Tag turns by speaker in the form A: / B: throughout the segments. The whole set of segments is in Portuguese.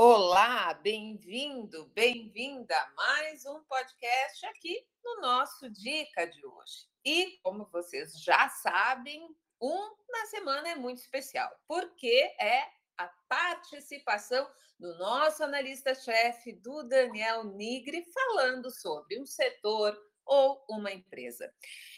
A: Olá, bem-vindo, bem-vinda a mais um podcast aqui no nosso Dica de hoje. E como vocês já sabem, um na semana é muito especial, porque é a participação do nosso analista-chefe, do Daniel Nigri, falando sobre um setor ou uma empresa.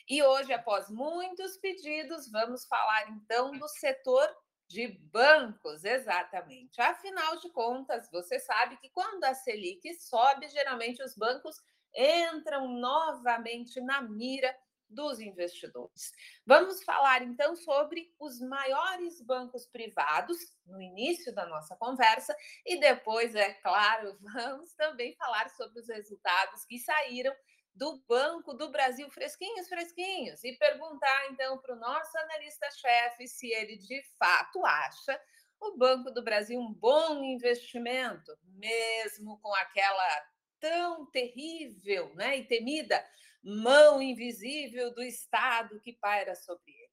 A: E hoje, após muitos pedidos, vamos falar então do setor de bancos, exatamente. Afinal de contas, você sabe que quando a Selic sobe, geralmente os bancos entram novamente na mira dos investidores. Vamos falar então sobre os maiores bancos privados no início da nossa conversa e depois, é claro, vamos também falar sobre os resultados que saíram do Banco do Brasil, fresquinhos, fresquinhos, e perguntar então para o nosso analista-chefe se ele de fato acha o Banco do Brasil um bom investimento, mesmo com aquela tão terrível né, e temida mão invisível do Estado que paira sobre ele.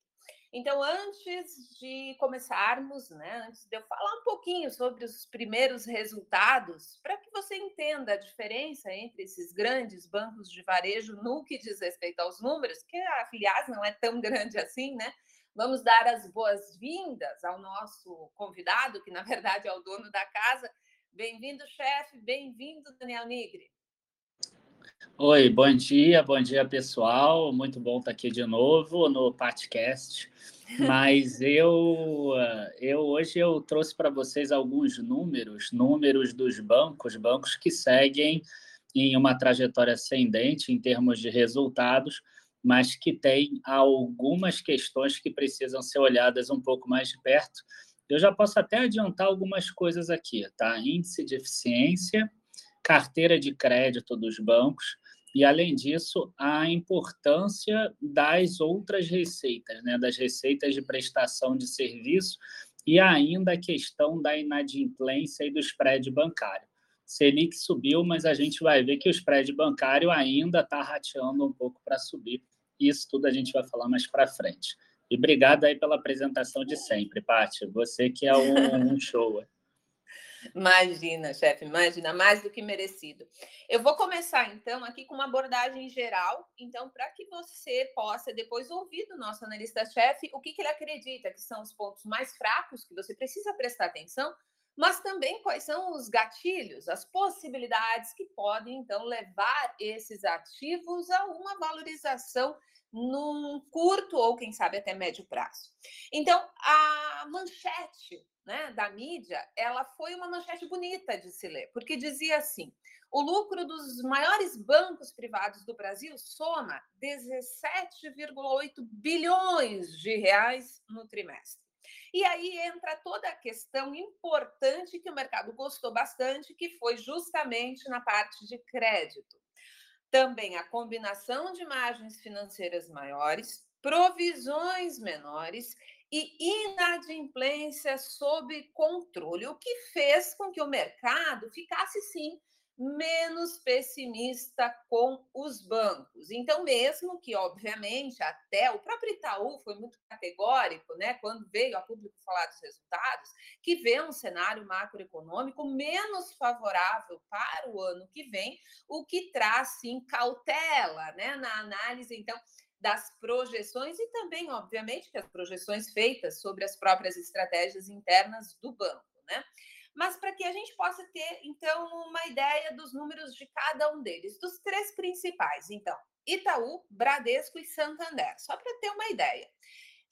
A: Então, antes de começarmos, né, antes de eu falar um pouquinho sobre os primeiros resultados, para que você entenda a diferença entre esses grandes bancos de varejo no que diz respeito aos números, que, aliás, não é tão grande assim, né? Vamos dar as boas-vindas ao nosso convidado, que na verdade é o dono da casa. Bem-vindo, chefe, bem-vindo, Daniel Nigri.
B: Oi, bom dia, bom dia pessoal. Muito bom estar aqui de novo no podcast. Mas eu, eu hoje eu trouxe para vocês alguns números, números dos bancos, bancos que seguem em uma trajetória ascendente em termos de resultados, mas que têm algumas questões que precisam ser olhadas um pouco mais de perto. Eu já posso até adiantar algumas coisas aqui, tá? Índice de eficiência, carteira de crédito dos bancos e, além disso, a importância das outras receitas, né, das receitas de prestação de serviço e ainda a questão da inadimplência e do spread bancário. Selic subiu, mas a gente vai ver que o spread bancário ainda está rateando um pouco para subir. Isso tudo a gente vai falar mais para frente. E obrigado aí pela apresentação de sempre, Paty. Você que é um, um show.
A: Imagina, chefe, imagina, mais do que merecido. Eu vou começar, então, aqui com uma abordagem geral, então, para que você possa depois ouvir do nosso analista-chefe o que, que ele acredita que são os pontos mais fracos que você precisa prestar atenção, mas também quais são os gatilhos, as possibilidades que podem, então, levar esses ativos a uma valorização num curto ou, quem sabe, até médio prazo. Então, a manchete né, da mídia, ela foi uma manchete bonita de se ler, porque dizia assim: o lucro dos maiores bancos privados do Brasil soma 17,8 bilhões de reais no trimestre. E aí entra toda a questão importante que o mercado gostou bastante, que foi justamente na parte de crédito. Também a combinação de margens financeiras maiores, provisões menores e inadimplência sob controle, o que fez com que o mercado ficasse sim menos pessimista com os bancos. Então, mesmo que, obviamente, até o próprio Itaú foi muito categórico, né, quando veio a público falar dos resultados, que vê um cenário macroeconômico menos favorável para o ano que vem, o que traz, sim, cautela né, na análise, então, das projeções e também, obviamente, que as projeções feitas sobre as próprias estratégias internas do banco, né? Mas para que a gente possa ter, então, uma ideia dos números de cada um deles, dos três principais, então, Itaú, Bradesco e Santander, só para ter uma ideia.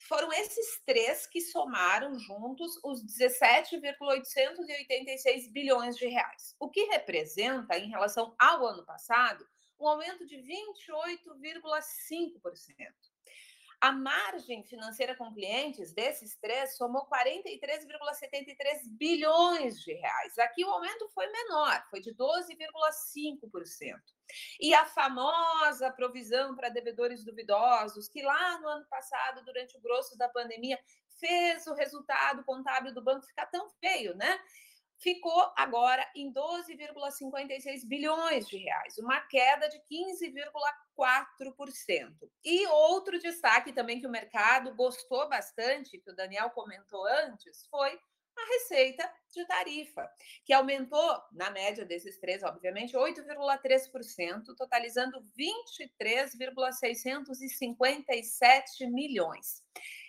A: Foram esses três que somaram juntos os 17,886 bilhões de reais, o que representa, em relação ao ano passado, um aumento de 28,5%. A margem financeira com clientes desses três somou 43,73 bilhões de reais. Aqui o aumento foi menor, foi de 12,5%. E a famosa provisão para devedores duvidosos, que lá no ano passado, durante o grosso da pandemia, fez o resultado contábil do banco ficar tão feio, né? Ficou agora em 12,56 bilhões de reais, uma queda de 15,4%. E outro destaque também que o mercado gostou bastante, que o Daniel comentou antes, foi a receita de tarifa, que aumentou, na média desses três, obviamente, 8,3%, totalizando 23,657 milhões.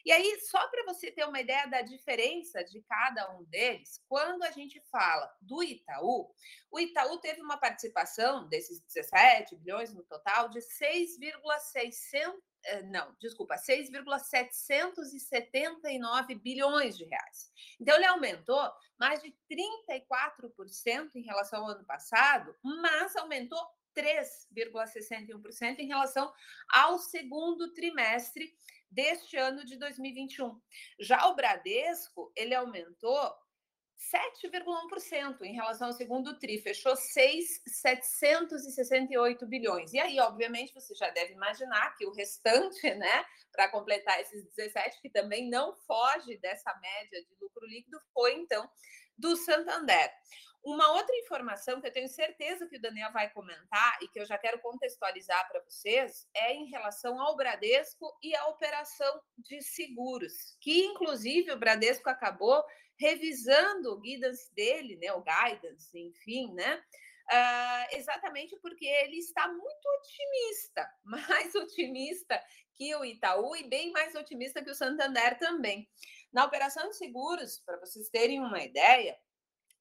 A: E aí, só para você ter uma ideia da diferença de cada um deles, quando a gente fala do Itaú, o Itaú teve uma participação desses 17 bilhões no total de 6,600 eh, não, desculpa, 6,779 bilhões de reais. Então, ele aumentou mais de 34% em relação ao ano passado, mas aumentou 3,61% em relação ao segundo trimestre deste ano de 2021. Já o Bradesco, ele aumentou 7,1% em relação ao segundo TRI, fechou 6,768 bilhões. E aí, obviamente, você já deve imaginar que o restante, né, para completar esses 17, que também não foge dessa média de lucro líquido, foi então do Santander. Uma outra informação que eu tenho certeza que o Daniel vai comentar e que eu já quero contextualizar para vocês é em relação ao Bradesco e à operação de seguros, que inclusive o Bradesco acabou revisando o guidance dele, né, o guidance, enfim, né? Uh, exatamente porque ele está muito otimista, mais otimista que o Itaú e bem mais otimista que o Santander também. Na operação de seguros, para vocês terem uma ideia,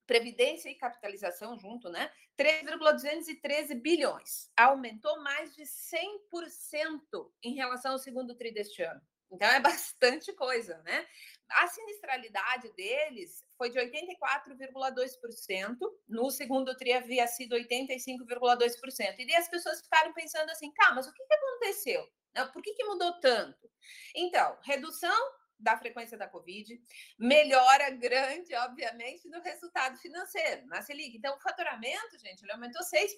A: previdência e capitalização junto, né? 3,213 bilhões. Aumentou mais de 100% em relação ao segundo tri deste ano. Então é bastante coisa, né? A sinistralidade deles foi de 84,2%, no segundo TRI havia sido 85,2%. E daí as pessoas ficaram pensando assim, tá, mas o que, aconteceu? Por que, que mudou tanto? Então, redução da frequência da Covid, melhora grande, obviamente, no resultado financeiro, na Selic. Então, o faturamento, gente, ele aumentou 6%.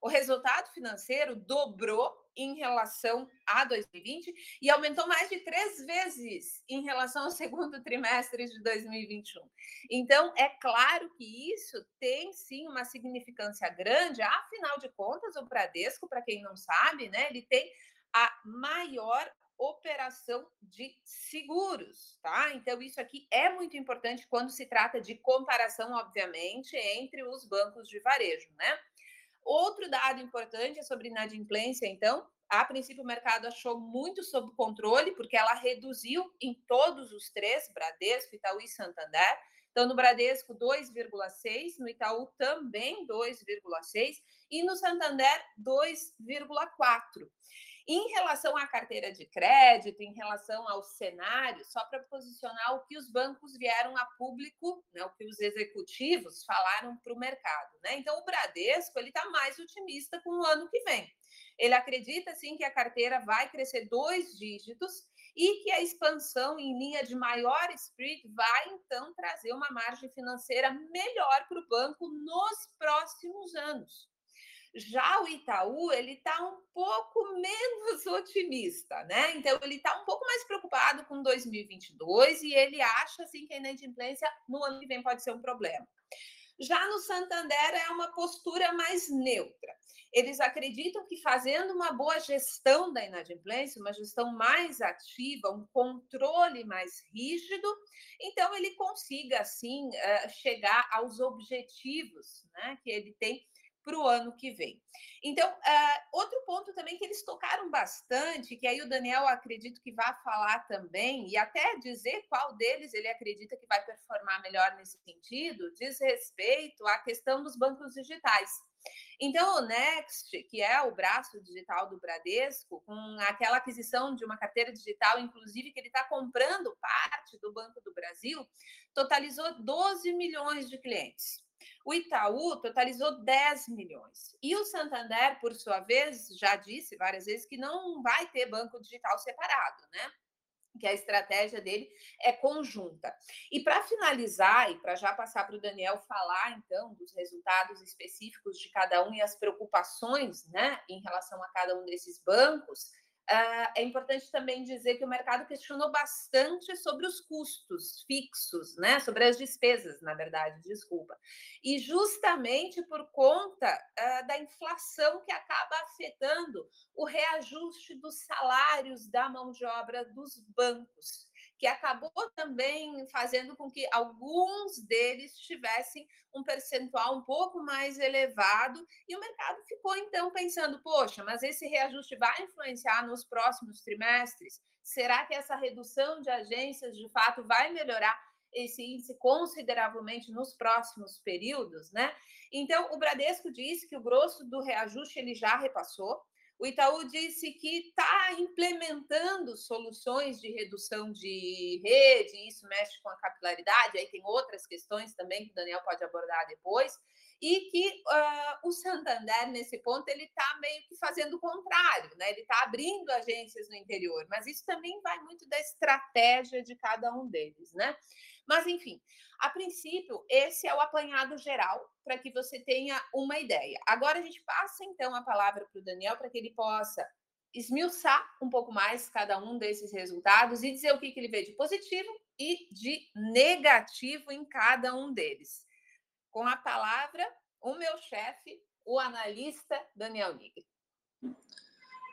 A: O resultado financeiro dobrou em relação a 2020 e aumentou mais de três vezes em relação ao segundo trimestre de 2021. Então, é claro que isso tem sim uma significância grande, afinal de contas, o Bradesco, para quem não sabe, né, ele tem a maior operação de seguros, tá? Então, isso aqui é muito importante quando se trata de comparação, obviamente, entre os bancos de varejo, né? Outro dado importante é sobre inadimplência, então. A princípio, o mercado achou muito sob controle, porque ela reduziu em todos os três, Bradesco, Itaú e Santander. Então, no Bradesco, 2,6%, no Itaú também 2,6% e no Santander, 2,4%. Em relação à carteira de crédito, em relação ao cenário, só para posicionar o que os bancos vieram a público, né, o que os executivos falaram para o mercado. Né? Então, o Bradesco ele está mais otimista com o ano que vem. Ele acredita sim que a carteira vai crescer dois dígitos e que a expansão em linha de maior spread vai então trazer uma margem financeira melhor para o banco nos próximos anos. Já o Itaú, ele está um pouco menos otimista, né? Então, ele está um pouco mais preocupado com 2022 e ele acha, assim, que a inadimplência no ano que vem pode ser um problema. Já no Santander é uma postura mais neutra. Eles acreditam que fazendo uma boa gestão da inadimplência, uma gestão mais ativa, um controle mais rígido, então ele consiga assim eh, chegar aos objetivos, né, que ele tem para o ano que vem. Então, uh, outro ponto também que eles tocaram bastante, que aí o Daniel acredito que vai falar também, e até dizer qual deles ele acredita que vai performar melhor nesse sentido, diz respeito à questão dos bancos digitais. Então, o Next, que é o braço digital do Bradesco, com aquela aquisição de uma carteira digital, inclusive que ele está comprando parte do Banco do Brasil, totalizou 12 milhões de clientes. O Itaú totalizou 10 milhões. E o Santander, por sua vez, já disse várias vezes que não vai ter banco digital separado, né? que a estratégia dele é conjunta. E para finalizar, e para já passar para o Daniel falar, então, dos resultados específicos de cada um e as preocupações né, em relação a cada um desses bancos, Uh, é importante também dizer que o mercado questionou bastante sobre os custos fixos, né? Sobre as despesas, na verdade, desculpa. E justamente por conta uh, da inflação que acaba afetando o reajuste dos salários da mão de obra dos bancos que acabou também fazendo com que alguns deles tivessem um percentual um pouco mais elevado, e o mercado ficou então pensando: poxa, mas esse reajuste vai influenciar nos próximos trimestres? Será que essa redução de agências de fato vai melhorar esse índice consideravelmente nos próximos períodos, né? Então, o Bradesco disse que o grosso do reajuste ele já repassou. O Itaú disse que está implementando soluções de redução de rede, isso mexe com a capilaridade, aí tem outras questões também que o Daniel pode abordar depois e que uh, o Santander, nesse ponto, ele está meio que fazendo o contrário, né? ele está abrindo agências no interior, mas isso também vai muito da estratégia de cada um deles. Né? Mas, enfim, a princípio, esse é o apanhado geral para que você tenha uma ideia. Agora a gente passa, então, a palavra para o Daniel para que ele possa esmiuçar um pouco mais cada um desses resultados e dizer o que, que ele vê de positivo e de negativo em cada um deles com a palavra o meu chefe, o analista Daniel Nigri.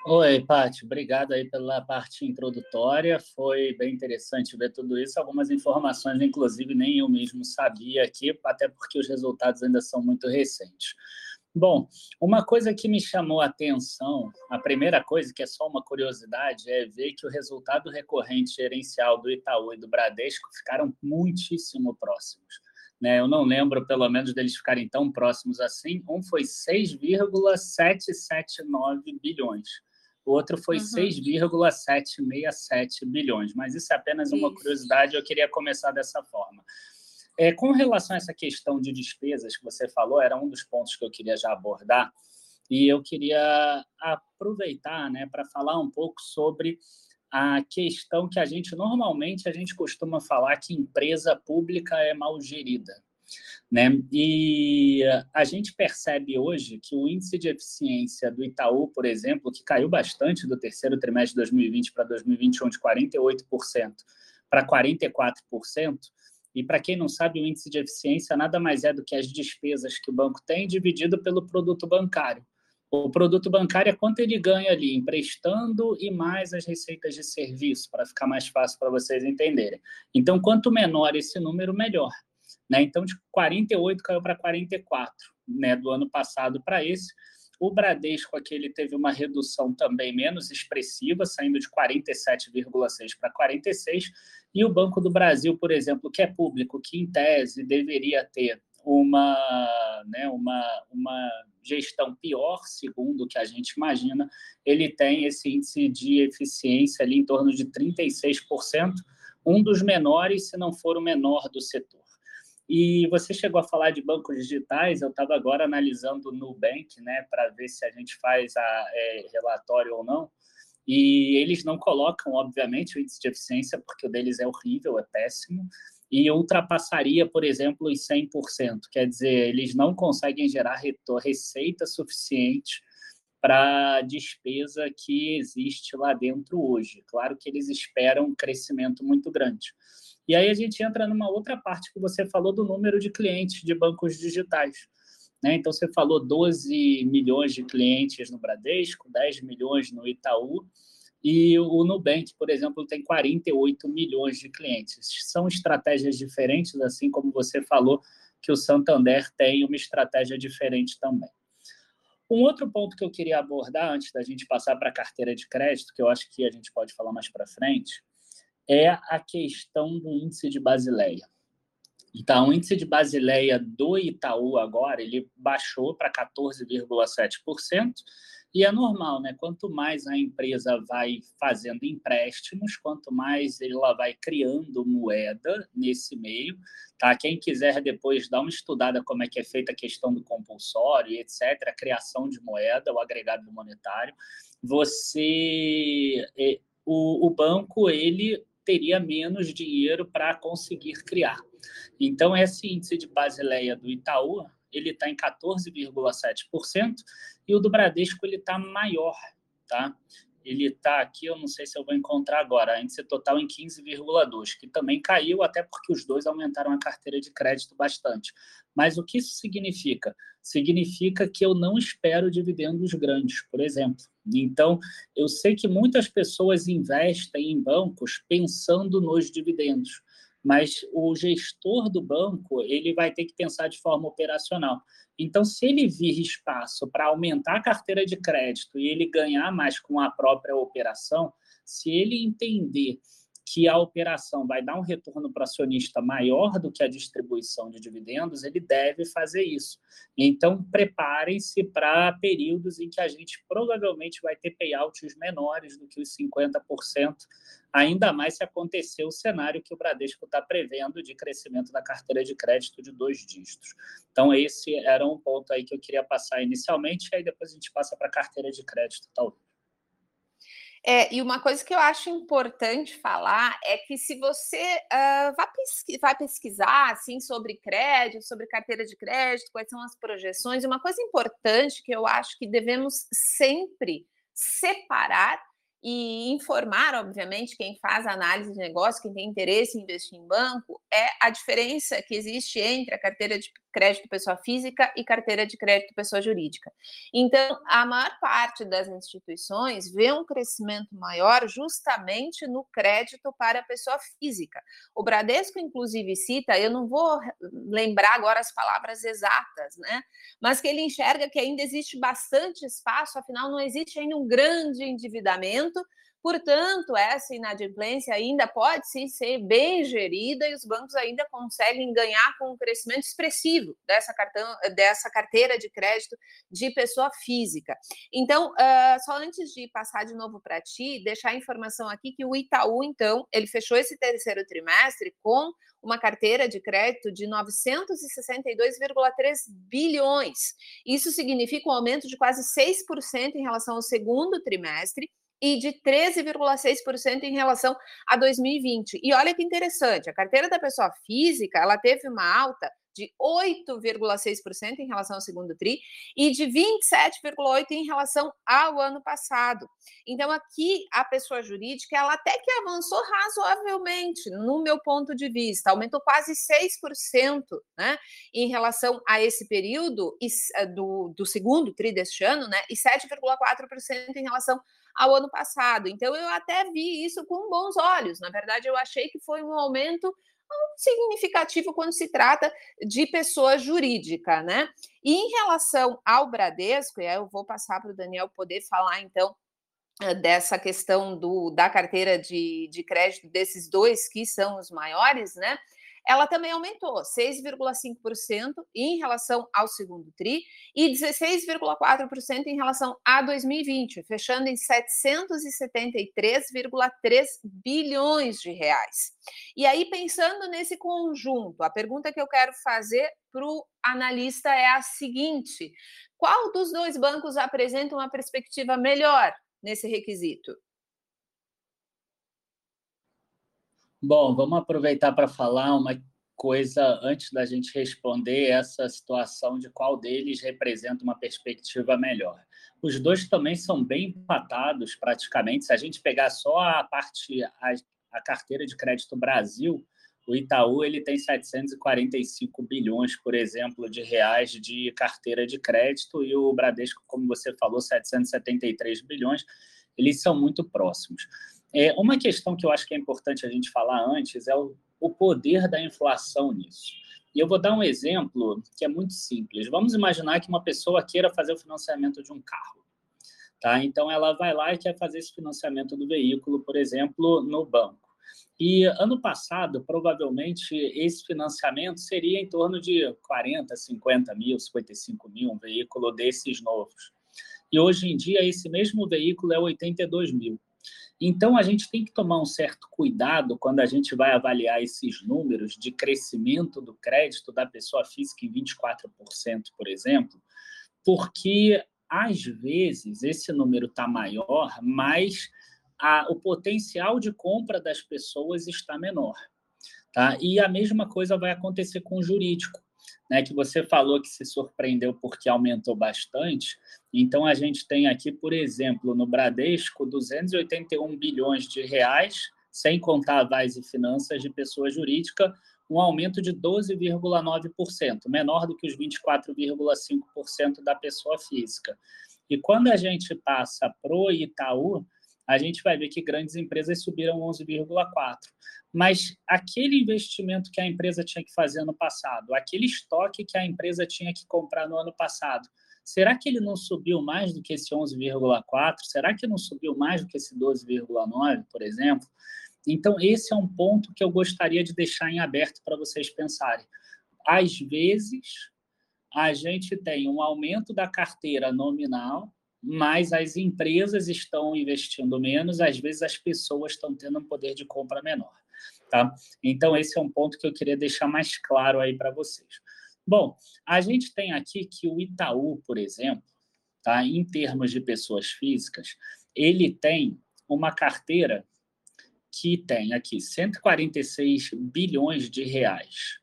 B: Oi, Paty, obrigado aí pela parte introdutória. Foi bem interessante ver tudo isso. Algumas informações, inclusive, nem eu mesmo sabia aqui, até porque os resultados ainda são muito recentes. Bom, uma coisa que me chamou a atenção, a primeira coisa, que é só uma curiosidade, é ver que o resultado recorrente gerencial do Itaú e do Bradesco ficaram muitíssimo próximos. Né? Eu não lembro, pelo menos, deles ficarem tão próximos assim. Um foi 6,779 bilhões. O outro foi uhum. 6,767 bilhões. Mas isso é apenas uma isso. curiosidade, eu queria começar dessa forma. É, com relação a essa questão de despesas que você falou, era um dos pontos que eu queria já abordar, e eu queria aproveitar né, para falar um pouco sobre a questão que a gente normalmente a gente costuma falar que empresa pública é mal gerida. Né? E a gente percebe hoje que o índice de eficiência do Itaú, por exemplo, que caiu bastante do terceiro trimestre de 2020 para 2021, de 48% para 44%, e para quem não sabe, o índice de eficiência nada mais é do que as despesas que o banco tem dividido pelo produto bancário. O produto bancário é quanto ele ganha ali, emprestando e mais as receitas de serviço, para ficar mais fácil para vocês entenderem. Então, quanto menor esse número, melhor. Né? Então, de 48 caiu para 44 né, do ano passado para esse. O Bradesco aqui ele teve uma redução também menos expressiva, saindo de 47,6 para 46, e o Banco do Brasil, por exemplo, que é público, que em tese deveria ter uma, né, uma, uma gestão pior, segundo o que a gente imagina, ele tem esse índice de eficiência ali em torno de 36%, um dos menores, se não for o menor do setor. E você chegou a falar de bancos digitais, eu estava agora analisando o Nubank, né, para ver se a gente faz a é, relatório ou não, e eles não colocam, obviamente, o índice de eficiência, porque o deles é horrível, é péssimo, e ultrapassaria, por exemplo, os 100%. Quer dizer, eles não conseguem gerar receita suficiente para a despesa que existe lá dentro hoje. Claro que eles esperam um crescimento muito grande. E aí a gente entra numa outra parte que você falou do número de clientes de bancos digitais. Né? Então, você falou 12 milhões de clientes no Bradesco, 10 milhões no Itaú, e o Nubank, por exemplo, tem 48 milhões de clientes. São estratégias diferentes, assim como você falou que o Santander tem uma estratégia diferente também. Um outro ponto que eu queria abordar antes da gente passar para a carteira de crédito, que eu acho que a gente pode falar mais para frente, é a questão do índice de Basileia. Então, o índice de Basileia do Itaú agora, ele baixou para 14,7%, e é normal, né? Quanto mais a empresa vai fazendo empréstimos, quanto mais ela vai criando moeda nesse meio, tá? Quem quiser depois dar uma estudada como é que é feita a questão do compulsório etc, a criação de moeda, o agregado monetário, você é, o, o banco ele teria menos dinheiro para conseguir criar. Então, esse índice de Basileia do Itaú, ele está em 14,7%, e o do Bradesco ele está maior, tá? Ele está aqui, eu não sei se eu vou encontrar agora, índice total em 15,2, que também caiu, até porque os dois aumentaram a carteira de crédito bastante. Mas o que isso significa? Significa que eu não espero dividendos grandes, por exemplo. Então, eu sei que muitas pessoas investem em bancos pensando nos dividendos mas o gestor do banco ele vai ter que pensar de forma operacional. Então, se ele vir espaço para aumentar a carteira de crédito e ele ganhar mais com a própria operação, se ele entender que a operação vai dar um retorno para acionista maior do que a distribuição de dividendos, ele deve fazer isso. Então, preparem-se para períodos em que a gente provavelmente vai ter payouts menores do que os 50%, ainda mais se acontecer o cenário que o Bradesco está prevendo de crescimento da carteira de crédito de dois dígitos. Então, esse era um ponto aí que eu queria passar inicialmente, e aí depois a gente passa para a carteira de crédito, talvez.
A: É, e uma coisa que eu acho importante falar é que se você uh, vai, vai, pesquisar assim, sobre crédito, sobre carteira de crédito, quais são as projeções, uma coisa importante que eu acho que devemos sempre separar e informar, obviamente, quem faz análise de negócio, quem tem interesse em investir em banco, é a diferença que existe entre a carteira de crédito pessoa física e carteira de crédito pessoa jurídica. Então, a maior parte das instituições vê um crescimento maior justamente no crédito para a pessoa física. O Bradesco, inclusive, cita, eu não vou lembrar agora as palavras exatas, né? Mas que ele enxerga que ainda existe bastante espaço, afinal, não existe ainda um grande endividamento Portanto, essa inadimplência ainda pode sim ser bem gerida e os bancos ainda conseguem ganhar com um crescimento expressivo dessa, cartão, dessa carteira de crédito de pessoa física. Então, uh, só antes de passar de novo para ti, deixar a informação aqui que o Itaú, então, ele fechou esse terceiro trimestre com uma carteira de crédito de 962,3 bilhões. Isso significa um aumento de quase 6% em relação ao segundo trimestre e de 13,6% em relação a 2020. E olha que interessante, a carteira da pessoa física, ela teve uma alta de 8,6% em relação ao segundo TRI e de 27,8% em relação ao ano passado. Então, aqui, a pessoa jurídica, ela até que avançou razoavelmente, no meu ponto de vista, aumentou quase 6% né, em relação a esse período eh, do, do segundo TRI deste ano, né, e 7,4% em relação ao ano passado. Então, eu até vi isso com bons olhos. Na verdade, eu achei que foi um aumento significativo quando se trata de pessoa jurídica, né? E em relação ao Bradesco, e aí eu vou passar para o Daniel poder falar então eh, dessa questão do, da carteira de, de crédito desses dois que são os maiores, né? Ela também aumentou 6,5% em relação ao segundo TRI e 16,4% em relação a 2020, fechando em 773,3 bilhões de reais. E aí, pensando nesse conjunto, a pergunta que eu quero fazer para o analista é a seguinte: qual dos dois bancos apresenta uma perspectiva melhor nesse requisito?
B: Bom, vamos aproveitar para falar uma coisa antes da gente responder essa situação de qual deles representa uma perspectiva melhor. Os dois também são bem empatados praticamente. Se a gente pegar só a parte a, a carteira de crédito Brasil, o Itaú ele tem 745 bilhões, por exemplo, de reais de carteira de crédito e o Bradesco, como você falou, 773 bilhões. Eles são muito próximos. É, uma questão que eu acho que é importante a gente falar antes é o, o poder da inflação nisso. E eu vou dar um exemplo que é muito simples. Vamos imaginar que uma pessoa queira fazer o financiamento de um carro. Tá? Então, ela vai lá e quer fazer esse financiamento do veículo, por exemplo, no banco. E ano passado, provavelmente, esse financiamento seria em torno de 40, 50 mil, 55 mil, um veículo desses novos. E hoje em dia, esse mesmo veículo é 82 mil. Então, a gente tem que tomar um certo cuidado quando a gente vai avaliar esses números de crescimento do crédito da pessoa física em 24%, por exemplo, porque às vezes esse número está maior, mas a, o potencial de compra das pessoas está menor. Tá? E a mesma coisa vai acontecer com o jurídico. Né, que você falou que se surpreendeu porque aumentou bastante. Então, a gente tem aqui, por exemplo, no Bradesco, 281 bilhões de reais, sem contar avais e finanças de pessoa jurídica, um aumento de 12,9%, menor do que os 24,5% da pessoa física. E quando a gente passa para o Itaú, a gente vai ver que grandes empresas subiram 11,4%. Mas aquele investimento que a empresa tinha que fazer no passado, aquele estoque que a empresa tinha que comprar no ano passado, será que ele não subiu mais do que esse 11,4%? Será que não subiu mais do que esse 12,9%, por exemplo? Então, esse é um ponto que eu gostaria de deixar em aberto para vocês pensarem. Às vezes, a gente tem um aumento da carteira nominal, mas as empresas estão investindo menos, às vezes as pessoas estão tendo um poder de compra menor. Tá? Então, esse é um ponto que eu queria deixar mais claro aí para vocês. Bom, a gente tem aqui que o Itaú, por exemplo, tá? em termos de pessoas físicas, ele tem uma carteira que tem aqui 146 bilhões de reais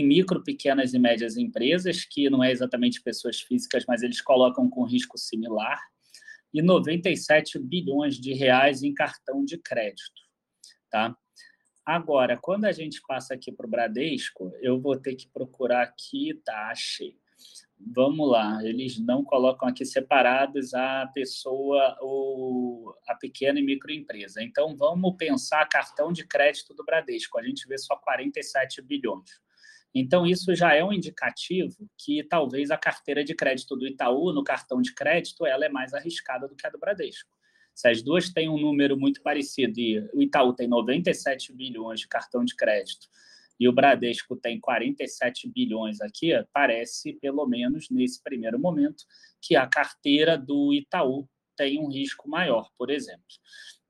B: em micro, pequenas e médias empresas, que não é exatamente pessoas físicas, mas eles colocam com risco similar, e 97 bilhões de reais em cartão de crédito. Tá? Agora, quando a gente passa aqui para o Bradesco, eu vou ter que procurar aqui, tá, achei. Vamos lá, eles não colocam aqui separados a pessoa, ou a pequena e microempresa. Então, vamos pensar cartão de crédito do Bradesco. A gente vê só 47 bilhões. Então, isso já é um indicativo que talvez a carteira de crédito do Itaú, no cartão de crédito, ela é mais arriscada do que a do Bradesco. Se as duas têm um número muito parecido e o Itaú tem 97 bilhões de cartão de crédito e o Bradesco tem 47 bilhões aqui, parece, pelo menos nesse primeiro momento, que a carteira do Itaú tem um risco maior, por exemplo.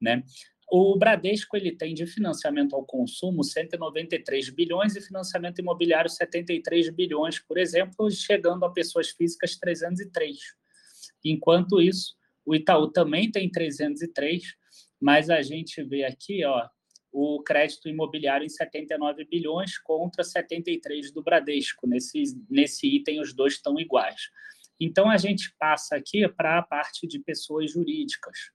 B: Né? O Bradesco ele tem de financiamento ao consumo 193 bilhões e financiamento imobiliário 73 bilhões, por exemplo, chegando a pessoas físicas 303. Enquanto isso, o Itaú também tem 303, mas a gente vê aqui, ó, o crédito imobiliário em 79 bilhões contra 73 do Bradesco. Nesse, nesse item, os dois estão iguais. Então, a gente passa aqui para a parte de pessoas jurídicas.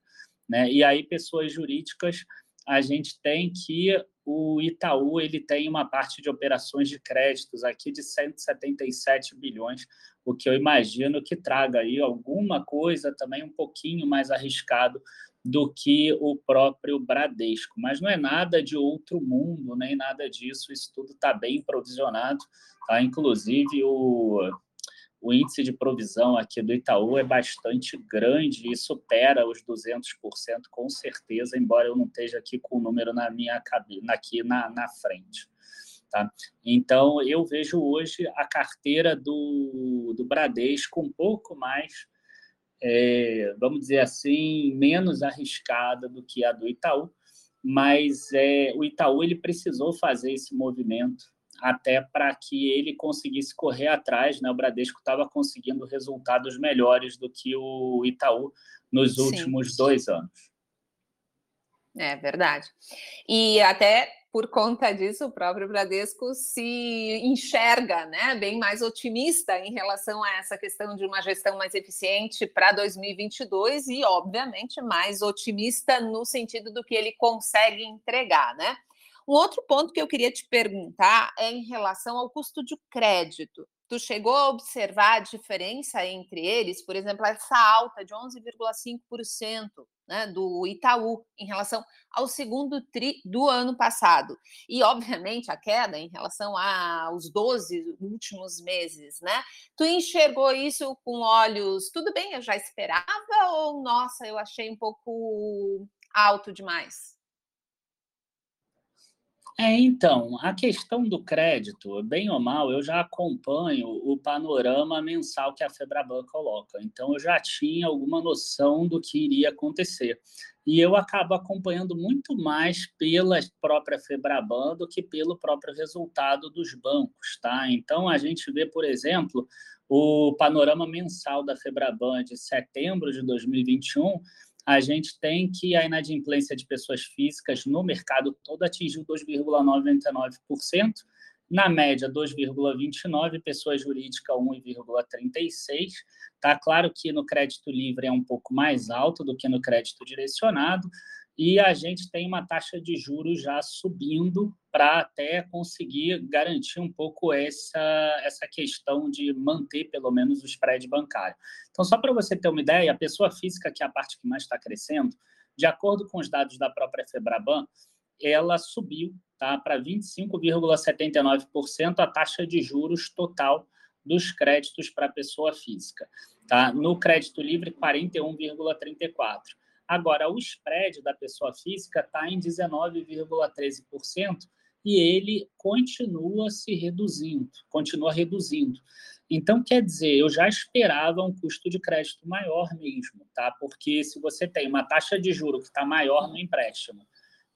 B: Né? E aí, pessoas jurídicas, a gente tem que o Itaú ele tem uma parte de operações de créditos aqui de 177 bilhões, o que eu imagino que traga aí alguma coisa também um pouquinho mais arriscado do que o próprio Bradesco. Mas não é nada de outro mundo, nem nada disso, isso tudo está bem provisionado. Tá? Inclusive, o, o índice de provisão aqui do Itaú é bastante grande e supera os 200% com certeza, embora eu não esteja aqui com o número na minha cabine, aqui na, na frente. Tá? Então, eu vejo hoje a carteira do, do Bradesco um pouco mais é, vamos dizer assim, menos arriscada do que a do Itaú, mas é, o Itaú ele precisou fazer esse movimento até para que ele conseguisse correr atrás. Né? O Bradesco estava conseguindo resultados melhores do que o Itaú nos últimos Sim. dois anos.
A: É verdade. E até por conta disso, o próprio Bradesco se enxerga né, bem mais otimista em relação a essa questão de uma gestão mais eficiente para 2022 e, obviamente, mais otimista no sentido do que ele consegue entregar. Né? Um outro ponto que eu queria te perguntar é em relação ao custo de crédito. Tu chegou a observar a diferença entre eles, por exemplo, essa alta de 11,5% né, do Itaú em relação ao segundo tri do ano passado. E, obviamente, a queda em relação aos 12 últimos meses, né? Tu enxergou isso com olhos, tudo bem, eu já esperava, ou nossa, eu achei um pouco alto demais?
B: É, então, a questão do crédito, bem ou mal, eu já acompanho o panorama mensal que a Febraban coloca. Então, eu já tinha alguma noção do que iria acontecer. E eu acabo acompanhando muito mais pela própria Febraban do que pelo próprio resultado dos bancos, tá? Então, a gente vê, por exemplo, o panorama mensal da Febraban de setembro de 2021 a gente tem que a inadimplência de pessoas físicas no mercado todo atingiu 2,99%, na média 2,29, pessoa jurídica 1,36. Tá claro que no crédito livre é um pouco mais alto do que no crédito direcionado, e a gente tem uma taxa de juros já subindo para até conseguir garantir um pouco essa, essa questão de manter pelo menos o spread bancário. Então, só para você ter uma ideia, a pessoa física, que é a parte que mais está crescendo, de acordo com os dados da própria Febraban, ela subiu tá, para 25,79% a taxa de juros total dos créditos para a pessoa física. Tá? No crédito livre, 41,34%. Agora, o spread da pessoa física está em 19,13% e ele continua se reduzindo, continua reduzindo. Então, quer dizer, eu já esperava um custo de crédito maior mesmo, tá? Porque se você tem uma taxa de juro que está maior no empréstimo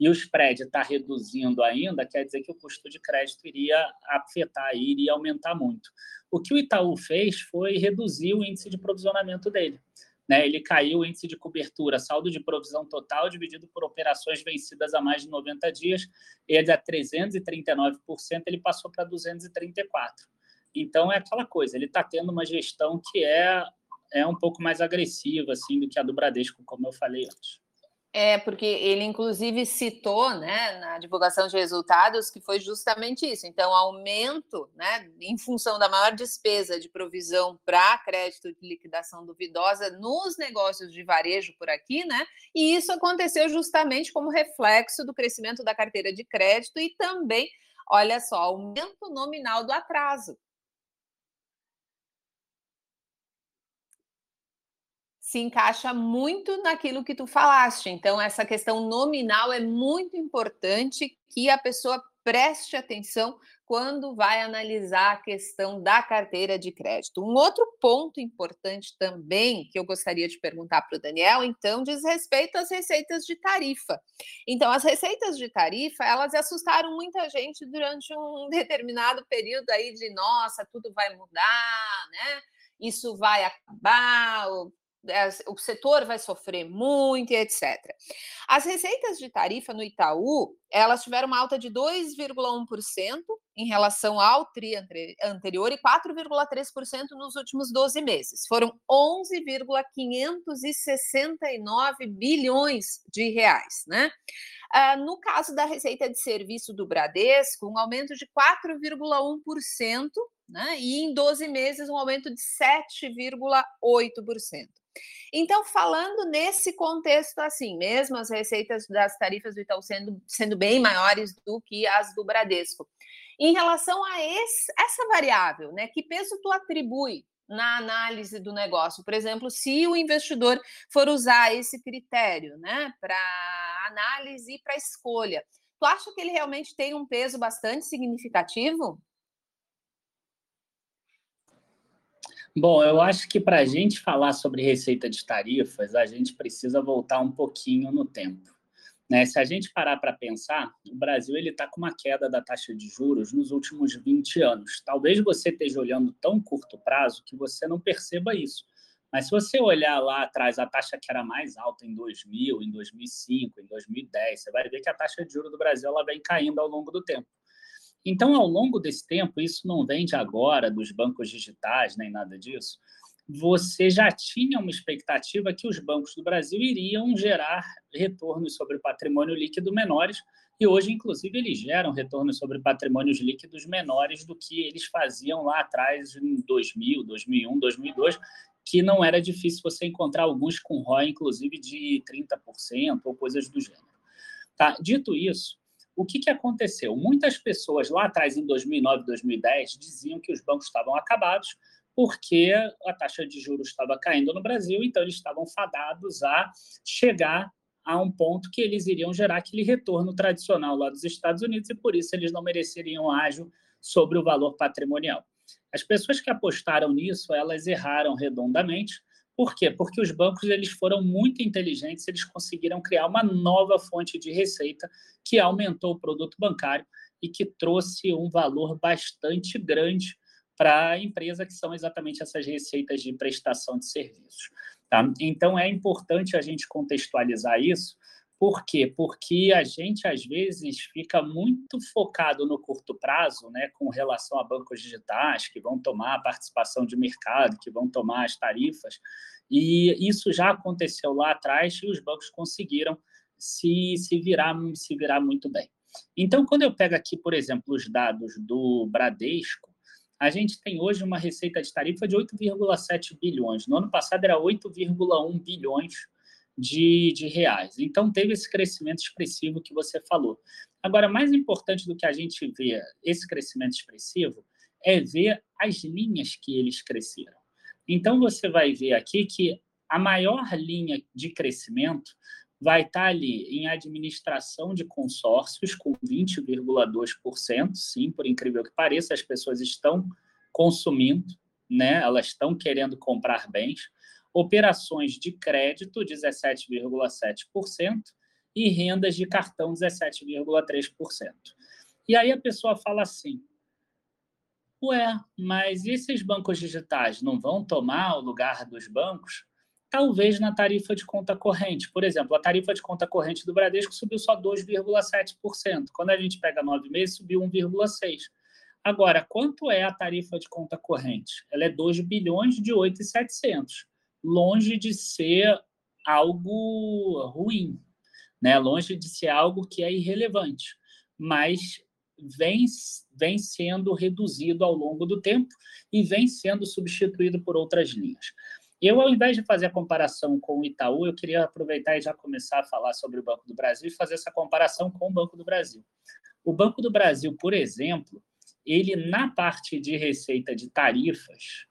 B: e o spread está reduzindo ainda, quer dizer que o custo de crédito iria afetar, iria aumentar muito. O que o Itaú fez foi reduzir o índice de provisionamento dele. Né, ele caiu o índice de cobertura, saldo de provisão total dividido por operações vencidas há mais de 90 dias, é 339%, ele passou para 234%. Então, é aquela coisa, ele está tendo uma gestão que é, é um pouco mais agressiva assim, do que a do Bradesco, como eu falei antes.
A: É, porque ele inclusive citou, né, na divulgação de resultados, que foi justamente isso. Então, aumento, né, em função da maior despesa de provisão para crédito de liquidação duvidosa nos negócios de varejo por aqui, né? E isso aconteceu justamente como reflexo do crescimento da carteira de crédito e também, olha só, aumento nominal do atraso. Se encaixa muito naquilo que tu falaste. Então, essa questão nominal é muito importante que a pessoa preste atenção quando vai analisar a questão da carteira de crédito. Um outro ponto importante também que eu gostaria de perguntar para o Daniel, então, diz respeito às receitas de tarifa. Então, as receitas de tarifa, elas assustaram muita gente durante um determinado período aí de, nossa, tudo vai mudar, né? Isso vai acabar, o setor vai sofrer muito e etc. As receitas de tarifa no Itaú, elas tiveram uma alta de 2,1% em relação ao TRI anterior e 4,3% nos últimos 12 meses. Foram 11,569 bilhões de reais, né? Ah, no caso da receita de serviço do Bradesco, um aumento de 4,1%, né? E em 12 meses, um aumento de 7,8%. Então, falando nesse contexto assim, mesmo as receitas das tarifas do Itaú sendo, sendo bem maiores do que as do Bradesco. Em relação a esse, essa variável, né, que peso tu atribui na análise do negócio? Por exemplo, se o investidor for usar esse critério né, para análise e para escolha, tu acha que ele realmente tem um peso bastante significativo?
B: Bom, eu acho que para a gente falar sobre receita de tarifas, a gente precisa voltar um pouquinho no tempo. Né? Se a gente parar para pensar, o Brasil ele está com uma queda da taxa de juros nos últimos 20 anos. Talvez você esteja olhando tão curto prazo que você não perceba isso. Mas se você olhar lá atrás a taxa que era mais alta em 2000, em 2005, em 2010, você vai ver que a taxa de juros do Brasil ela vem caindo ao longo do tempo. Então, ao longo desse tempo, isso não vem de agora, dos bancos digitais, nem nada disso, você já tinha uma expectativa que os bancos do Brasil iriam gerar retornos sobre patrimônio líquido menores, e hoje, inclusive, eles geram retornos sobre patrimônios líquidos menores do que eles faziam lá atrás, em 2000, 2001, 2002, que não era difícil você encontrar alguns com ROI, inclusive, de 30% ou coisas do gênero. Tá? Dito isso, o que, que aconteceu? Muitas pessoas lá atrás, em 2009, 2010, diziam que os bancos estavam acabados porque a taxa de juros estava caindo no Brasil, então eles estavam fadados a chegar a um ponto que eles iriam gerar aquele retorno tradicional lá dos Estados Unidos e por isso eles não mereceriam ágio sobre o valor patrimonial. As pessoas que apostaram nisso, elas erraram redondamente, por quê? Porque os bancos eles foram muito inteligentes, eles conseguiram criar uma nova fonte de receita que aumentou o produto bancário e que trouxe um valor bastante grande para a empresa, que são exatamente essas receitas de prestação de serviços. Tá? Então, é importante a gente contextualizar isso, Por quê? Porque a gente, às vezes, fica muito focado no curto prazo, né, com relação a bancos digitais que vão tomar a participação de mercado, que vão tomar as tarifas, e isso já aconteceu lá atrás e os bancos conseguiram se, se, virar, se virar muito bem. Então, quando eu pego aqui, por exemplo, os dados do Bradesco, a gente tem hoje uma receita de tarifa de 8,7 bilhões. No ano passado era 8,1 bilhões de, de reais. Então, teve esse crescimento expressivo que você falou. Agora, mais importante do que a gente ver esse crescimento expressivo é ver as linhas que eles cresceram. Então, você vai ver aqui que a maior linha de crescimento vai estar ali em administração de consórcios, com 20,2%. Sim, por incrível que pareça, as pessoas estão consumindo, né? elas estão querendo comprar bens operações de crédito, 17,7%, e rendas de cartão, 17,3%. E aí a pessoa fala assim: ué, mas esses bancos digitais não vão tomar o lugar dos bancos? Talvez na tarifa de conta corrente. Por exemplo, a tarifa de conta corrente do Bradesco subiu só 2,7%. Quando a gente pega nove meses, subiu 1,6%. Agora, quanto é a tarifa de conta corrente? Ela é 2 bilhões de 8,700 longe de ser algo ruim, né? longe de ser algo que é irrelevante, mas vem, vem sendo reduzido ao longo do tempo e vem sendo substituído por outras linhas. Eu, ao invés de fazer a comparação com o Itaú, eu queria aproveitar e já começar a falar sobre o Banco do Brasil e fazer essa comparação com o Banco do Brasil. O Banco do Brasil, por exemplo, ele, na parte de receita de tarifas,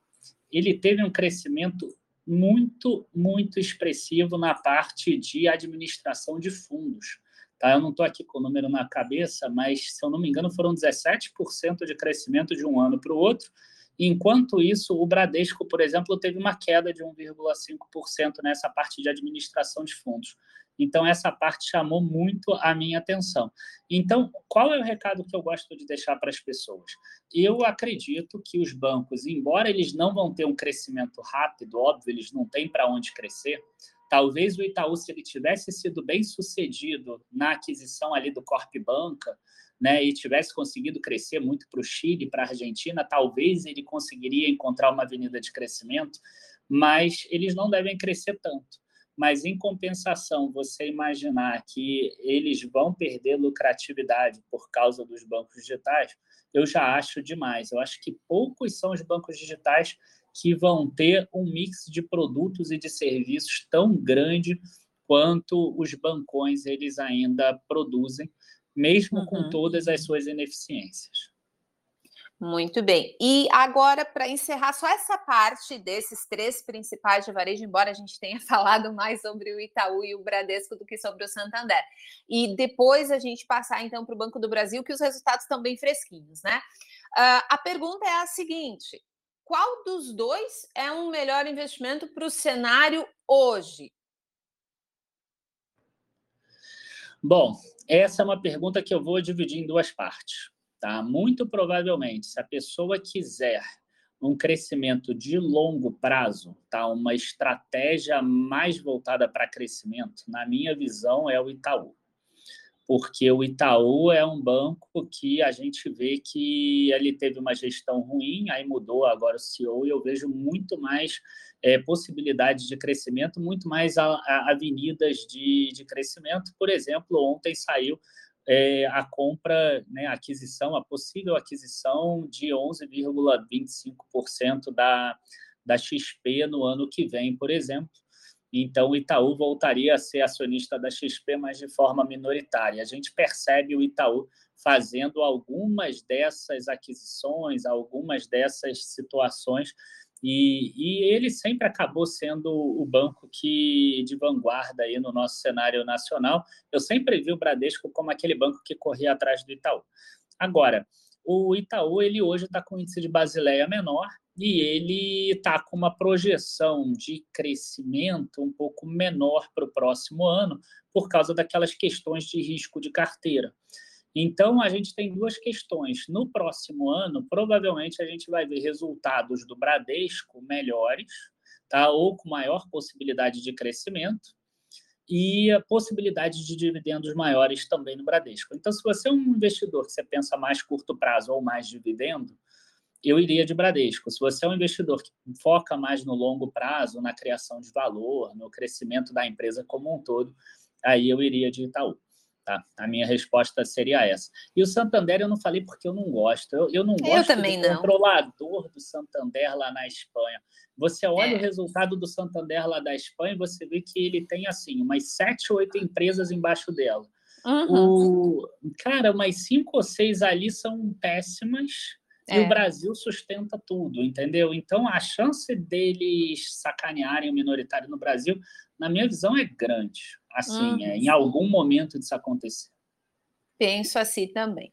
B: ele teve um crescimento muito, muito expressivo na parte de administração de fundos. Tá? Eu não estou aqui com o número na cabeça, mas, se eu não me engano, foram 17% de crescimento de um ano para o outro. Enquanto isso, o Bradesco, por exemplo, teve uma queda de 1,5% nessa parte de administração de fundos. Então, essa parte chamou muito a minha atenção. Então, qual é o recado que eu gosto de deixar para as pessoas? Eu acredito que os bancos, embora eles não vão ter um crescimento rápido, óbvio, eles não têm para onde crescer, talvez o Itaú, se ele tivesse sido bem sucedido na aquisição ali do Corp Banca, né, e tivesse conseguido crescer muito para o Chile, para a Argentina, talvez ele conseguiria encontrar uma avenida de crescimento, mas eles não devem crescer tanto mas em compensação, você imaginar que eles vão perder lucratividade por causa dos bancos digitais, eu já acho demais. Eu acho que poucos são os bancos digitais que vão ter um mix de produtos e de serviços tão grande quanto os bancões eles ainda produzem, mesmo uhum. com todas as suas ineficiências.
A: Muito bem. E agora, para encerrar só essa parte desses três principais de varejo, embora a gente tenha falado mais sobre o Itaú e o Bradesco do que sobre o Santander. E depois a gente passar então para o Banco do Brasil, que os resultados estão bem fresquinhos, né? Uh, a pergunta é a seguinte: qual dos dois é um melhor investimento para o cenário hoje?
B: Bom, essa é uma pergunta que eu vou dividir em duas partes. Tá? Muito provavelmente, se a pessoa quiser um crescimento de longo prazo, tá? uma estratégia mais voltada para crescimento, na minha visão, é o Itaú. Porque o Itaú é um banco que a gente vê que ele teve uma gestão ruim, aí mudou agora o CEO, e eu vejo muito mais é, possibilidades de crescimento, muito mais a, a avenidas de, de crescimento. Por exemplo, ontem saiu é, a compra, né, a aquisição, a possível aquisição de 11,25% da, da XP no ano que vem, por exemplo. Então, o Itaú voltaria a ser acionista da XP, mas de forma minoritária. A gente percebe o Itaú fazendo algumas dessas aquisições, algumas dessas situações e, e, ele sempre acabou sendo o banco que de vanguarda aí no nosso cenário nacional. Eu sempre vi o Bradesco como aquele banco que corria atrás do Itaú. Agora, o Itaú ele hoje está com índice de Basileia menor e ele está com uma projeção de crescimento um pouco menor para o próximo ano por causa daquelas questões de risco de carteira. Então, a gente tem duas questões. No próximo ano, provavelmente a gente vai ver resultados do Bradesco melhores, tá? ou com maior possibilidade de crescimento, e a possibilidade de dividendos maiores também no Bradesco. Então, se você é um investidor que você pensa mais curto prazo ou mais dividendo, eu iria de Bradesco. Se você é um investidor que foca mais no longo prazo, na criação de valor, no crescimento da empresa como um todo, aí eu iria de Itaú. Tá? A minha resposta seria essa. E o Santander eu não falei porque eu não gosto. Eu, eu não gosto
A: eu
B: do
A: não.
B: controlador do Santander lá na Espanha. Você olha é. o resultado do Santander lá da Espanha e você vê que ele tem assim umas sete, oito empresas embaixo dela. Uhum. O, cara, umas cinco ou seis ali são péssimas é. e o Brasil sustenta tudo, entendeu? Então a chance deles sacanearem o minoritário no Brasil, na minha visão, é grande. Assim, uhum. é, em algum momento disso acontecer.
A: Penso assim também.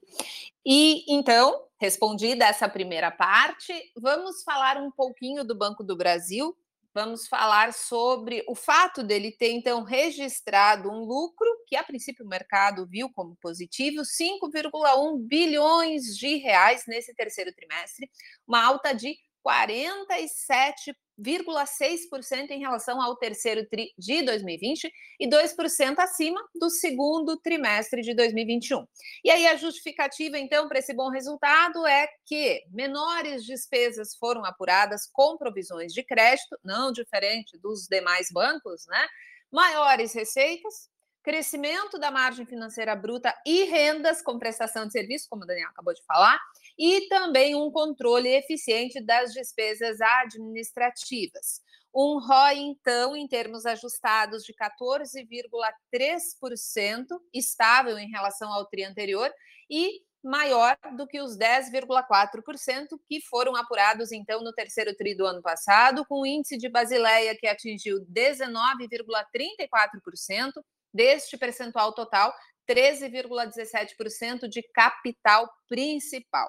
A: E então, respondida essa primeira parte, vamos falar um pouquinho do Banco do Brasil. Vamos falar sobre o fato dele ter então registrado um lucro que a princípio o mercado viu como positivo, 5,1 bilhões de reais nesse terceiro trimestre, uma alta de 47 0,6% em relação ao terceiro tri de 2020 e 2% acima do segundo trimestre de 2021. E aí a justificativa então para esse bom resultado é que menores despesas foram apuradas com provisões de crédito, não diferente dos demais bancos, né? Maiores receitas, crescimento da margem financeira bruta e rendas com prestação de serviço, como o Daniel acabou de falar, e também um controle eficiente das despesas administrativas. Um ROI, então, em termos ajustados, de 14,3%, estável em relação ao TRI anterior, e maior do que os 10,4% que foram apurados, então, no terceiro TRI do ano passado, com o índice de Basileia que atingiu 19,34%, deste percentual total, 13,17% de capital principal.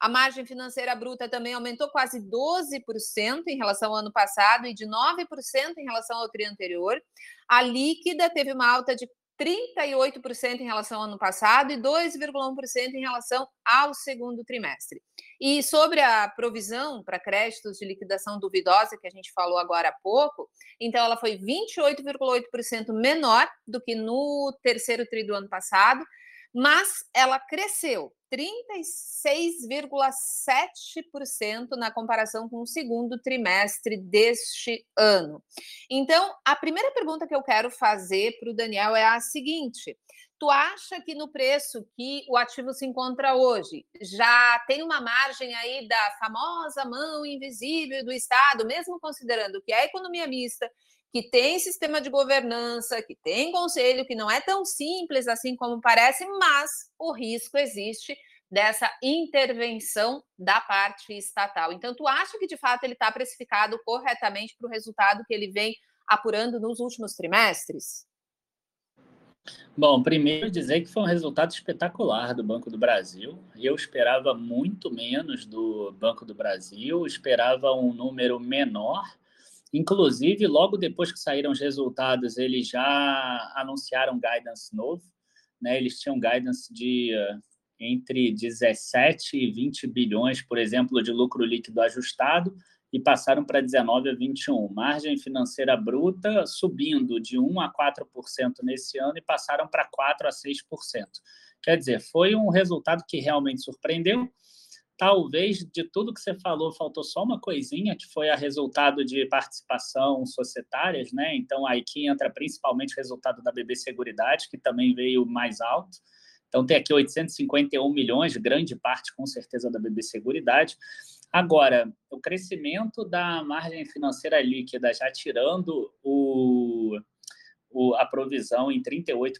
A: A margem financeira bruta também aumentou quase 12% em relação ao ano passado e de 9% em relação ao tri anterior. A líquida teve uma alta de 38% em relação ao ano passado e 2,1% em relação ao segundo trimestre. E sobre a provisão para créditos de liquidação duvidosa, que a gente falou agora há pouco, então ela foi 28,8% menor do que no terceiro tri do ano passado, mas ela cresceu 36,7% na comparação com o segundo trimestre deste ano. Então, a primeira pergunta que eu quero fazer para o Daniel é a seguinte: tu acha que no preço que o ativo se encontra hoje já tem uma margem aí da famosa mão invisível do Estado, mesmo considerando que é economia mista, que tem sistema de governança, que tem conselho, que não é tão simples assim como parece, mas o risco existe dessa intervenção da parte estatal. Então, tu acha que de fato ele está precificado corretamente para o resultado que ele vem apurando nos últimos trimestres?
B: Bom, primeiro dizer que foi um resultado espetacular do Banco do Brasil. Eu esperava muito menos do Banco do Brasil, esperava um número menor Inclusive, logo depois que saíram os resultados, eles já anunciaram guidance novo. Né? Eles tinham guidance de uh, entre 17 e 20 bilhões, por exemplo, de lucro líquido ajustado, e passaram para 19 a 21. Margem financeira bruta subindo de 1 a 4% nesse ano e passaram para 4 a 6%. Quer dizer, foi um resultado que realmente surpreendeu talvez de tudo que você falou faltou só uma coisinha que foi a resultado de participação societárias, né? Então aí entra principalmente o resultado da BB Seguridade, que também veio mais alto. Então tem aqui 851 milhões, grande parte com certeza da BB Seguridade. Agora, o crescimento da margem financeira líquida, já tirando o o, a provisão em 38%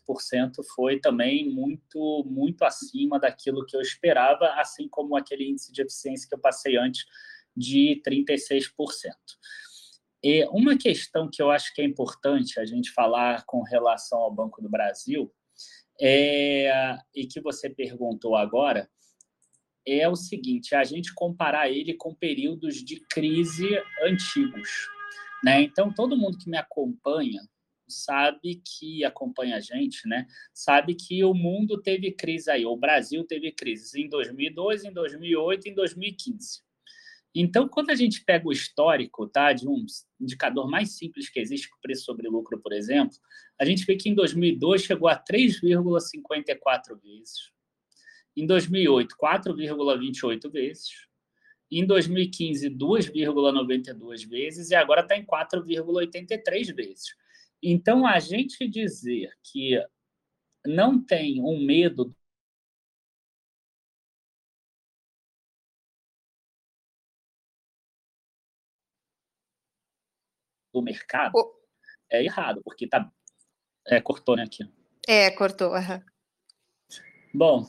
B: foi também muito, muito acima daquilo que eu esperava, assim como aquele índice de eficiência que eu passei antes de 36%. E uma questão que eu acho que é importante a gente falar com relação ao Banco do Brasil, é, e que você perguntou agora, é o seguinte: a gente comparar ele com períodos de crise antigos. Né? Então, todo mundo que me acompanha sabe que acompanha a gente, né? Sabe que o mundo teve crise aí, o Brasil teve crises em 2002, em 2008, em 2015. Então, quando a gente pega o histórico tá, de um indicador mais simples que existe, o preço sobre lucro, por exemplo, a gente vê que em 2002 chegou a 3,54 vezes. Em 2008, 4,28 vezes. Em 2015, 2,92 vezes. E agora está em 4,83 vezes. Então, a gente dizer que não tem um medo do mercado oh. é errado, porque tá. É, cortou, né, aqui.
A: É, cortou. Uhum.
B: Bom,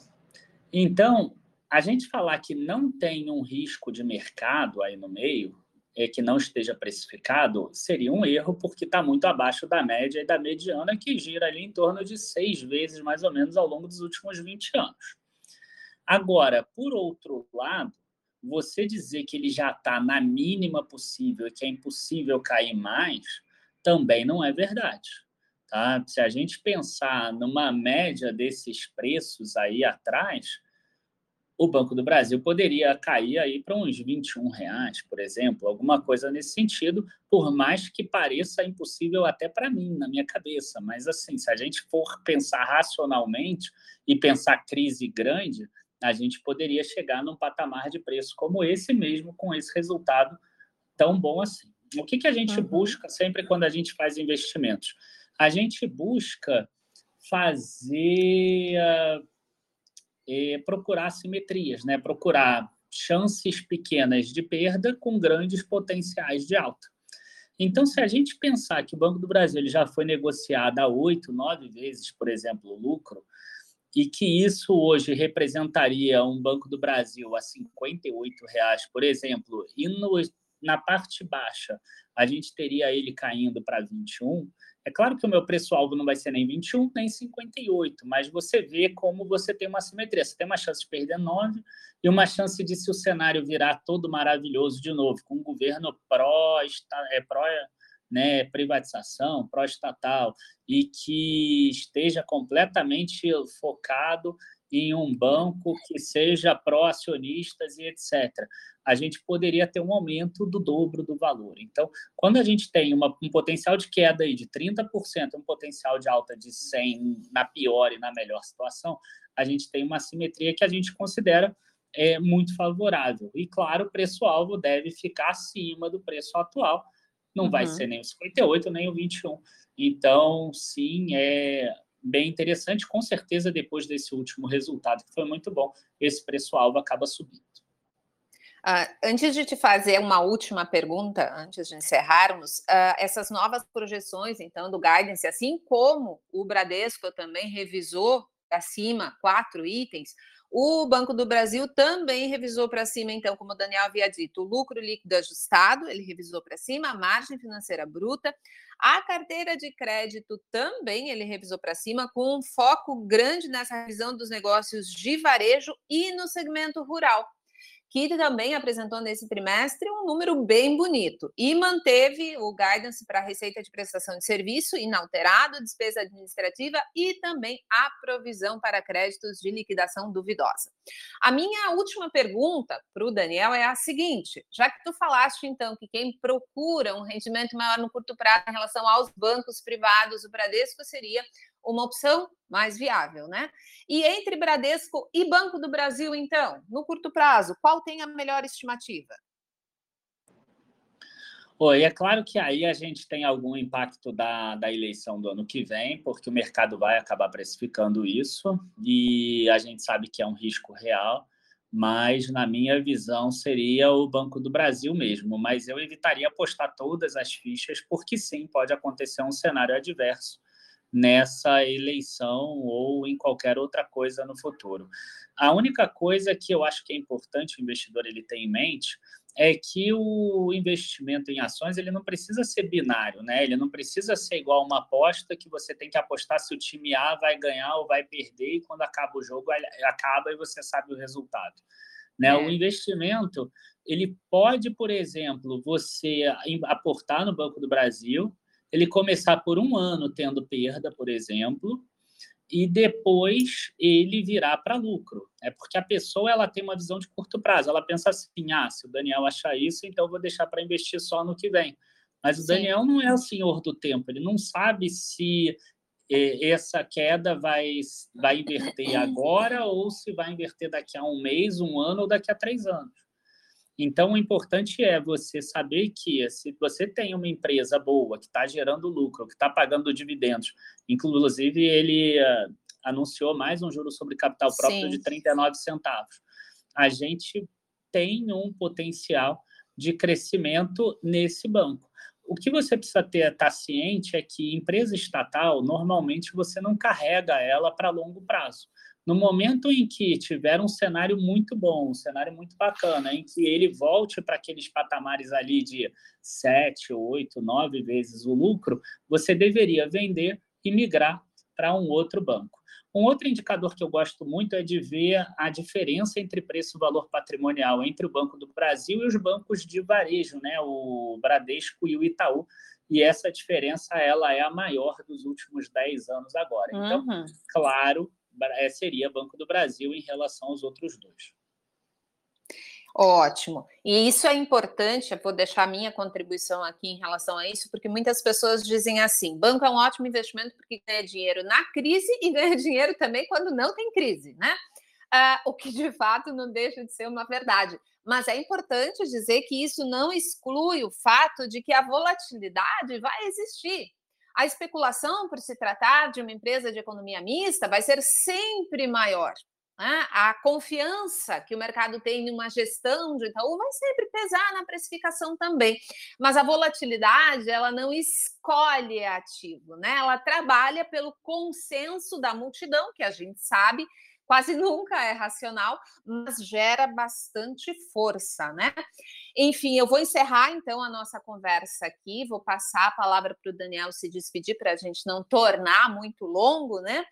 B: então, a gente falar que não tem um risco de mercado aí no meio, é, que não esteja precificado, seria um erro, porque está muito abaixo da média e da mediana, que gira ali em torno de seis vezes, mais ou menos, ao longo dos últimos 20 anos. Agora, por outro lado, você dizer que ele já está na mínima possível e que é impossível cair mais, também não é verdade. Tá? Se a gente pensar numa média desses preços aí atrás, o Banco do Brasil poderia cair aí para uns 21 reais, por exemplo, alguma coisa nesse sentido, por mais que pareça impossível até para mim, na minha cabeça. Mas, assim, se a gente for pensar racionalmente e pensar crise grande, a gente poderia chegar num patamar de preço como esse mesmo, com esse resultado tão bom assim. O que, que a gente uhum. busca sempre quando a gente faz investimentos? A gente busca fazer, é, procurar simetrias, né? procurar chances pequenas de perda com grandes potenciais de alta. Então, se a gente pensar que o Banco do Brasil já foi negociado a oito, nove vezes, por exemplo, o lucro, e que isso hoje representaria um Banco do Brasil a R$ reais, por exemplo, e no, na parte baixa a gente teria ele caindo para 21, é claro que o meu preço-alvo não vai ser nem 21, nem 58, mas você vê como você tem uma simetria. Você tem uma chance de perder 9 e uma chance de, se o cenário virar todo maravilhoso de novo, com um governo pró, é, pró né, privatização, pró-estatal, e que esteja completamente focado em um banco que seja pró-acionistas e etc. A gente poderia ter um aumento do dobro do valor. Então, quando a gente tem uma, um potencial de queda aí de 30%, um potencial de alta de 100% na pior e na melhor situação, a gente tem uma simetria que a gente considera é, muito favorável. E, claro, o preço-alvo deve ficar acima do preço atual, não uhum. vai ser nem o 58 nem o 21. Então, sim, é bem interessante. Com certeza, depois desse último resultado, que foi muito bom, esse preço-alvo acaba subindo.
A: Uh, antes de te fazer uma última pergunta, antes de encerrarmos, uh, essas novas projeções, então, do guidance, assim como o Bradesco também revisou acima quatro itens, o Banco do Brasil também revisou para cima, então, como o Daniel havia dito, o lucro líquido ajustado, ele revisou para cima, a margem financeira bruta, a carteira de crédito também ele revisou para cima, com um foco grande nessa revisão dos negócios de varejo e no segmento rural que também apresentou nesse trimestre um número bem bonito e manteve o guidance para receita de prestação de serviço inalterado, despesa administrativa e também a provisão para créditos de liquidação duvidosa. A minha última pergunta para o Daniel é a seguinte: já que tu falaste então que quem procura um rendimento maior no curto prazo em relação aos bancos privados, o Bradesco seria uma opção mais viável, né? E entre Bradesco e Banco do Brasil, então, no curto prazo, qual tem a melhor estimativa?
B: Oi, é claro que aí a gente tem algum impacto da, da eleição do ano que vem, porque o mercado vai acabar precificando isso e a gente sabe que é um risco real, mas na minha visão seria o Banco do Brasil mesmo. Mas eu evitaria apostar todas as fichas, porque sim, pode acontecer um cenário adverso nessa eleição ou em qualquer outra coisa no futuro. A única coisa que eu acho que é importante o investidor ele ter em mente é que o investimento em ações ele não precisa ser binário, né? Ele não precisa ser igual uma aposta que você tem que apostar se o time A vai ganhar ou vai perder e quando acaba o jogo acaba e você sabe o resultado. Né? É. O investimento ele pode, por exemplo, você aportar no Banco do Brasil ele começar por um ano tendo perda, por exemplo, e depois ele virar para lucro. É porque a pessoa ela tem uma visão de curto prazo. Ela pensa assim: ah, se o Daniel achar isso, então eu vou deixar para investir só no que vem. Mas o Sim. Daniel não é o senhor do tempo. Ele não sabe se é, essa queda vai, vai inverter agora ou se vai inverter daqui a um mês, um ano ou daqui a três anos. Então, o importante é você saber que se você tem uma empresa boa, que está gerando lucro, que está pagando dividendos, inclusive ele uh, anunciou mais um juro sobre capital próprio Sim. de 39 centavos, a gente tem um potencial de crescimento nesse banco. O que você precisa ter estar tá ciente é que empresa estatal, normalmente você não carrega ela para longo prazo. No momento em que tiver um cenário muito bom, um cenário muito bacana, em que ele volte para aqueles patamares ali de 7, 8, 9 vezes o lucro, você deveria vender e migrar para um outro banco. Um outro indicador que eu gosto muito é de ver a diferença entre preço e valor patrimonial entre o Banco do Brasil e os bancos de varejo, né? o Bradesco e o Itaú. E essa diferença ela é a maior dos últimos 10 anos agora. Então, uhum. claro, seria Banco do Brasil em relação aos outros dois.
A: Ótimo. E isso é importante, eu vou deixar minha contribuição aqui em relação a isso, porque muitas pessoas dizem assim: banco é um ótimo investimento porque ganha dinheiro na crise e ganha dinheiro também quando não tem crise, né? Ah, o que de fato não deixa de ser uma verdade. Mas é importante dizer que isso não exclui o fato de que a volatilidade vai existir. A especulação, por se tratar de uma empresa de economia mista, vai ser sempre maior. Né? A confiança que o mercado tem em uma gestão de Itaú vai sempre pesar na precificação também. Mas a volatilidade, ela não escolhe ativo, né? Ela trabalha pelo consenso da multidão, que a gente sabe quase nunca é racional, mas gera bastante força, né? Enfim, eu vou encerrar então a nossa conversa aqui, vou passar a palavra para o Daniel se despedir para a gente não tornar muito longo, né?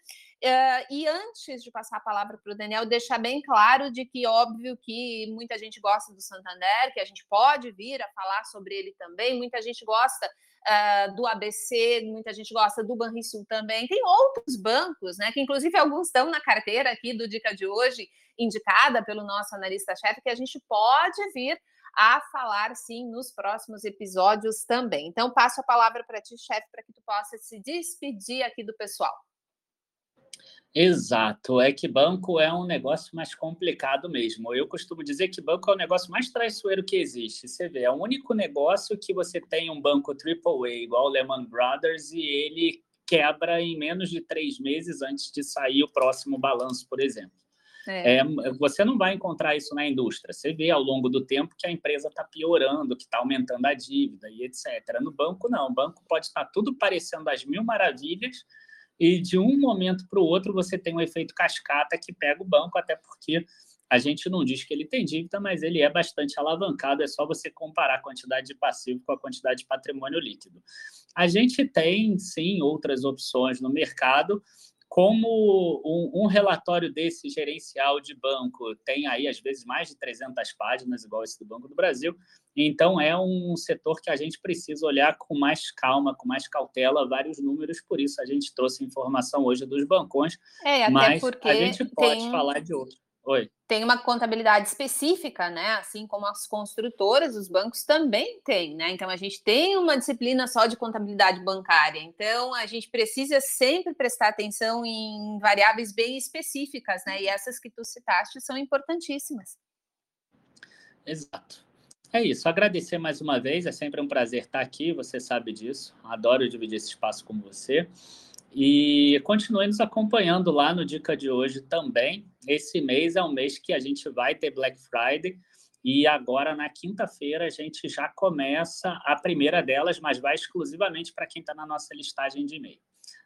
A: Uh, e antes de passar a palavra para o Daniel, deixar bem claro de que óbvio que muita gente gosta do Santander, que a gente pode vir a falar sobre ele também, muita gente gosta uh, do ABC, muita gente gosta do Banrisul também. Tem outros bancos, né? Que inclusive alguns estão na carteira aqui do Dica de hoje, indicada pelo nosso analista-chefe, que a gente pode vir a falar sim nos próximos episódios também. Então, passo a palavra para ti, chefe, para que tu possa se despedir aqui do pessoal.
B: Exato, é que banco é um negócio mais complicado mesmo. Eu costumo dizer que banco é o negócio mais traiçoeiro que existe. Você vê, é o único negócio que você tem um banco AAA igual o Lehman Brothers e ele quebra em menos de três meses antes de sair o próximo balanço, por exemplo. É. É, você não vai encontrar isso na indústria. Você vê ao longo do tempo que a empresa está piorando, que está aumentando a dívida e etc. No banco, não. O banco pode estar tudo parecendo as mil maravilhas, e de um momento para o outro você tem um efeito cascata que pega o banco, até porque a gente não diz que ele tem dívida, mas ele é bastante alavancado, é só você comparar a quantidade de passivo com a quantidade de patrimônio líquido. A gente tem, sim, outras opções no mercado, como um, um, relatório desse gerencial de banco tem aí, às vezes, mais de 300 páginas, igual esse do Banco do Brasil, então é um setor que a gente precisa olhar com mais calma, com mais cautela, vários números, por isso a gente trouxe informação hoje dos bancões, é, mas a gente pode tem... falar de outros. Oi.
A: Tem uma contabilidade específica, né? Assim como as construtoras, os bancos também têm, né? Então a gente tem uma disciplina só de contabilidade bancária. Então a gente precisa sempre prestar atenção em variáveis bem específicas, né? E essas que tu citaste são importantíssimas.
B: Exato. É isso. Agradecer mais uma vez. É sempre um prazer estar aqui. Você sabe disso. Adoro dividir esse espaço com você. E continue nos acompanhando lá no Dica de hoje também. Esse mês é um mês que a gente vai ter Black Friday. E agora, na quinta-feira, a gente já começa a primeira delas, mas vai exclusivamente para quem está na nossa listagem de e-mail.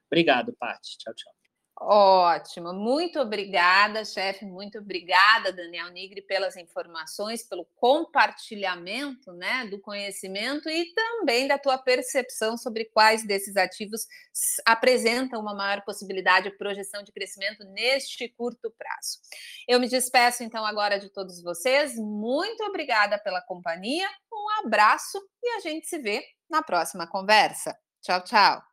B: Obrigado, Paty. Tchau, tchau.
A: Ótimo, muito obrigada, chefe, muito obrigada, Daniel Nigri, pelas informações, pelo compartilhamento né, do conhecimento e também da tua percepção sobre quais desses ativos apresentam uma maior possibilidade de projeção de crescimento neste curto prazo. Eu me despeço então agora de todos vocês, muito obrigada pela companhia, um abraço e a gente se vê na próxima conversa. Tchau, tchau.